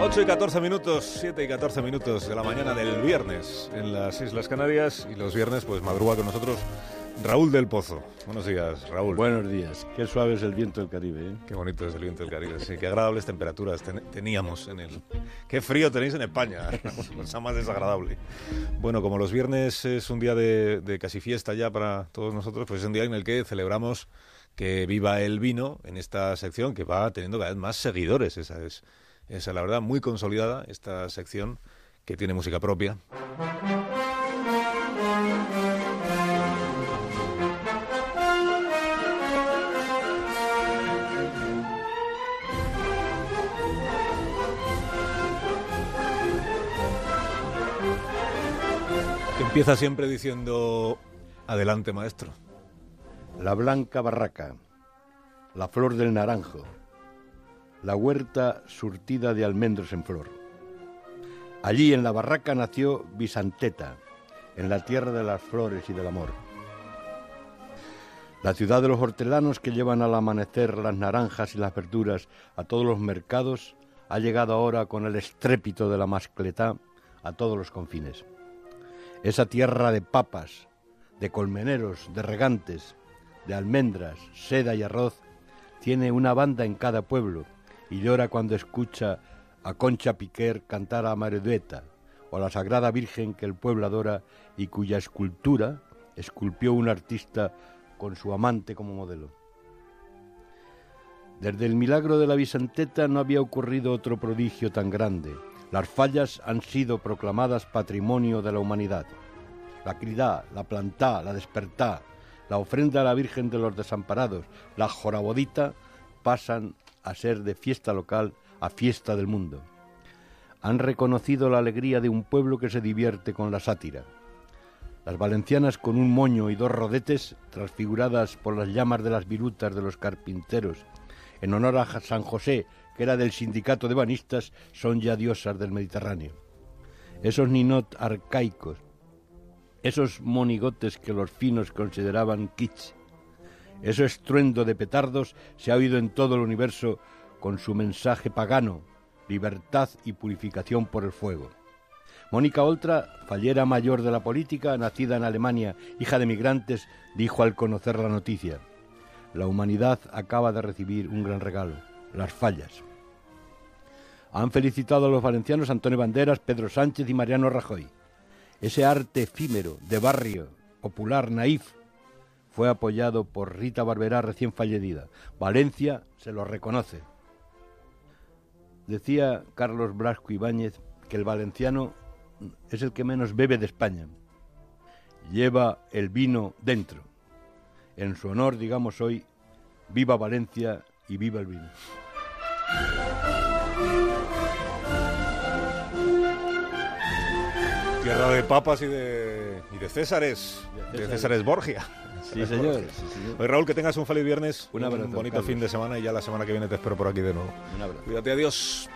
8 y 14 minutos, 7 y 14 minutos de la mañana del viernes en las Islas Canarias y los viernes pues madruga con nosotros Raúl del Pozo. Buenos días, Raúl. Buenos días. Qué suave es el viento del Caribe. ¿eh? Qué bonito es el viento del Caribe. Sí, qué agradables temperaturas teníamos en el... Qué frío tenéis en España. Cosa más desagradable. Bueno, como los viernes es un día de, de casi fiesta ya para todos nosotros, pues es un día en el que celebramos que viva el vino en esta sección que va teniendo cada vez más seguidores. Esa es, esa la verdad, muy consolidada esta sección que tiene música propia. Empieza siempre diciendo, adelante maestro. La blanca barraca, la flor del naranjo, la huerta surtida de almendros en flor. Allí en la barraca nació Bisanteta, en la tierra de las flores y del amor. La ciudad de los hortelanos que llevan al amanecer las naranjas y las verduras a todos los mercados ha llegado ahora con el estrépito de la mascletá a todos los confines. Esa tierra de papas, de colmeneros, de regantes, de almendras, seda y arroz, tiene una banda en cada pueblo y llora cuando escucha a Concha Piquer cantar a Maredueta o a la Sagrada Virgen que el pueblo adora y cuya escultura esculpió un artista con su amante como modelo. Desde el milagro de la Bisanteta no había ocurrido otro prodigio tan grande. Las fallas han sido proclamadas patrimonio de la humanidad. La cridá, la plantá, la despertá, la ofrenda a la Virgen de los Desamparados, la jorabodita, pasan a ser de fiesta local a fiesta del mundo. Han reconocido la alegría de un pueblo que se divierte con la sátira. Las valencianas con un moño y dos rodetes, transfiguradas por las llamas de las virutas de los carpinteros, en honor a San José, que era del sindicato de banistas, son ya diosas del Mediterráneo. Esos ninot arcaicos, esos monigotes que los finos consideraban kitsch. Ese estruendo de petardos se ha oído en todo el universo con su mensaje pagano, libertad y purificación por el fuego. Mónica Oltra, fallera mayor de la política, nacida en Alemania, hija de migrantes, dijo al conocer la noticia, la humanidad acaba de recibir un gran regalo, las fallas. Han felicitado a los valencianos Antonio Banderas, Pedro Sánchez y Mariano Rajoy. Ese arte efímero, de barrio, popular, naif, fue apoyado por Rita Barberá recién fallecida. Valencia se lo reconoce. Decía Carlos Blasco Ibáñez que el valenciano es el que menos bebe de España. Lleva el vino dentro. En su honor, digamos hoy, viva Valencia y viva el vino. Tierra de papas y de, y de Césares, de Césares Borgia. Sí, señor. Oye, Raúl, que tengas un feliz viernes, Un abrazo, bonito Carlos. fin de semana y ya la semana que viene te espero por aquí de nuevo. Un abrazo. Cuídate, adiós.